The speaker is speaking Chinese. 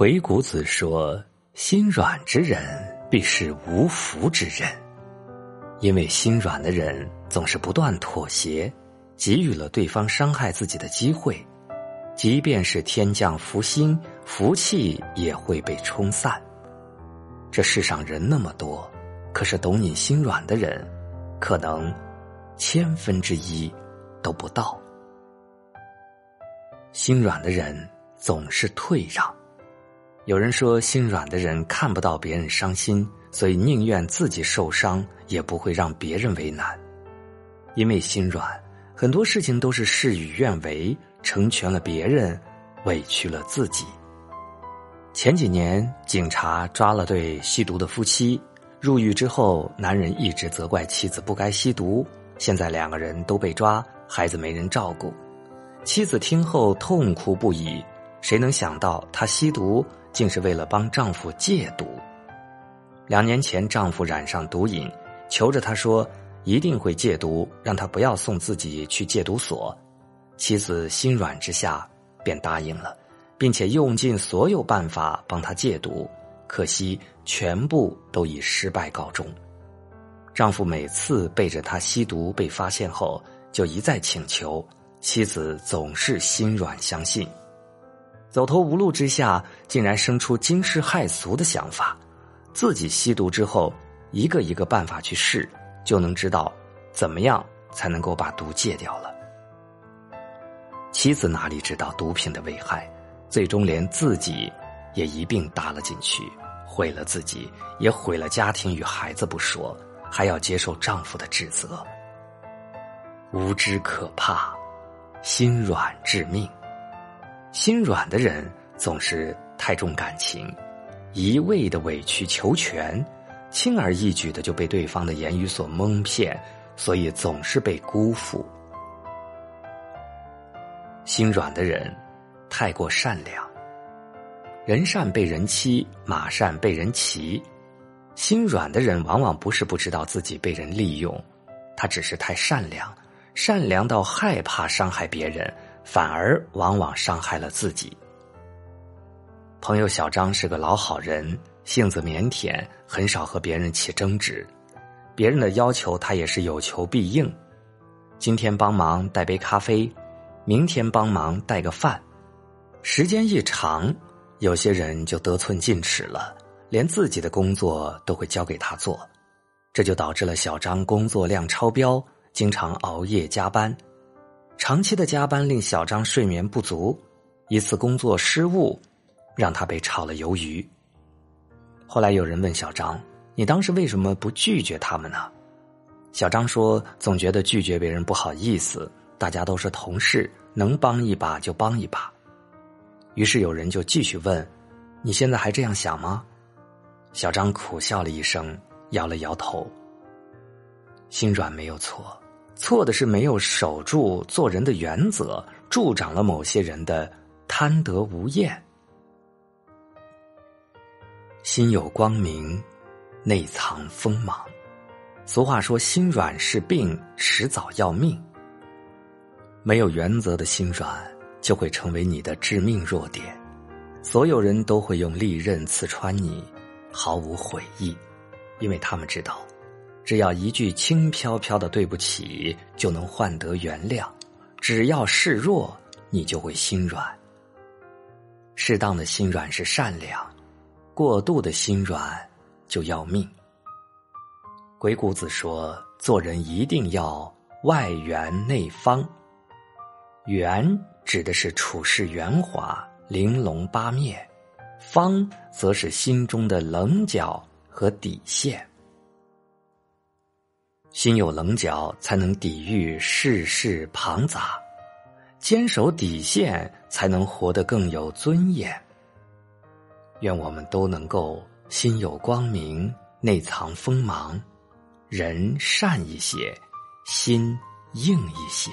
鬼谷子说：“心软之人必是无福之人，因为心软的人总是不断妥协，给予了对方伤害自己的机会。即便是天降福星，福气也会被冲散。这世上人那么多，可是懂你心软的人，可能千分之一都不到。心软的人总是退让。”有人说，心软的人看不到别人伤心，所以宁愿自己受伤，也不会让别人为难。因为心软，很多事情都是事与愿违，成全了别人，委屈了自己。前几年，警察抓了对吸毒的夫妻，入狱之后，男人一直责怪妻子不该吸毒。现在两个人都被抓，孩子没人照顾，妻子听后痛哭不已。谁能想到，她吸毒？竟是为了帮丈夫戒毒。两年前，丈夫染上毒瘾，求着她说一定会戒毒，让她不要送自己去戒毒所。妻子心软之下，便答应了，并且用尽所有办法帮他戒毒。可惜，全部都以失败告终。丈夫每次背着她吸毒被发现后，就一再请求，妻子总是心软相信。走投无路之下，竟然生出惊世骇俗的想法，自己吸毒之后，一个一个办法去试，就能知道怎么样才能够把毒戒掉了。妻子哪里知道毒品的危害，最终连自己也一并搭了进去，毁了自己，也毁了家庭与孩子不说，还要接受丈夫的指责。无知可怕，心软致命。心软的人总是太重感情，一味的委曲求全，轻而易举的就被对方的言语所蒙骗，所以总是被辜负。心软的人太过善良，人善被人欺，马善被人骑。心软的人往往不是不知道自己被人利用，他只是太善良，善良到害怕伤害别人。反而往往伤害了自己。朋友小张是个老好人，性子腼腆，很少和别人起争执。别人的要求他也是有求必应。今天帮忙带杯咖啡，明天帮忙带个饭。时间一长，有些人就得寸进尺了，连自己的工作都会交给他做，这就导致了小张工作量超标，经常熬夜加班。长期的加班令小张睡眠不足，一次工作失误，让他被炒了鱿鱼。后来有人问小张：“你当时为什么不拒绝他们呢？”小张说：“总觉得拒绝别人不好意思，大家都是同事，能帮一把就帮一把。”于是有人就继续问：“你现在还这样想吗？”小张苦笑了一声，摇了摇头。心软没有错。错的是没有守住做人的原则，助长了某些人的贪得无厌。心有光明，内藏锋芒。俗话说：“心软是病，迟早要命。”没有原则的心软，就会成为你的致命弱点。所有人都会用利刃刺穿你，毫无悔意，因为他们知道。只要一句轻飘飘的对不起，就能换得原谅；只要示弱，你就会心软。适当的心软是善良，过度的心软就要命。鬼谷子说：“做人一定要外圆内方。圆指的是处事圆滑、玲珑八面；方则是心中的棱角和底线。”心有棱角，才能抵御世事庞杂；坚守底线，才能活得更有尊严。愿我们都能够心有光明，内藏锋芒，人善一些，心硬一些。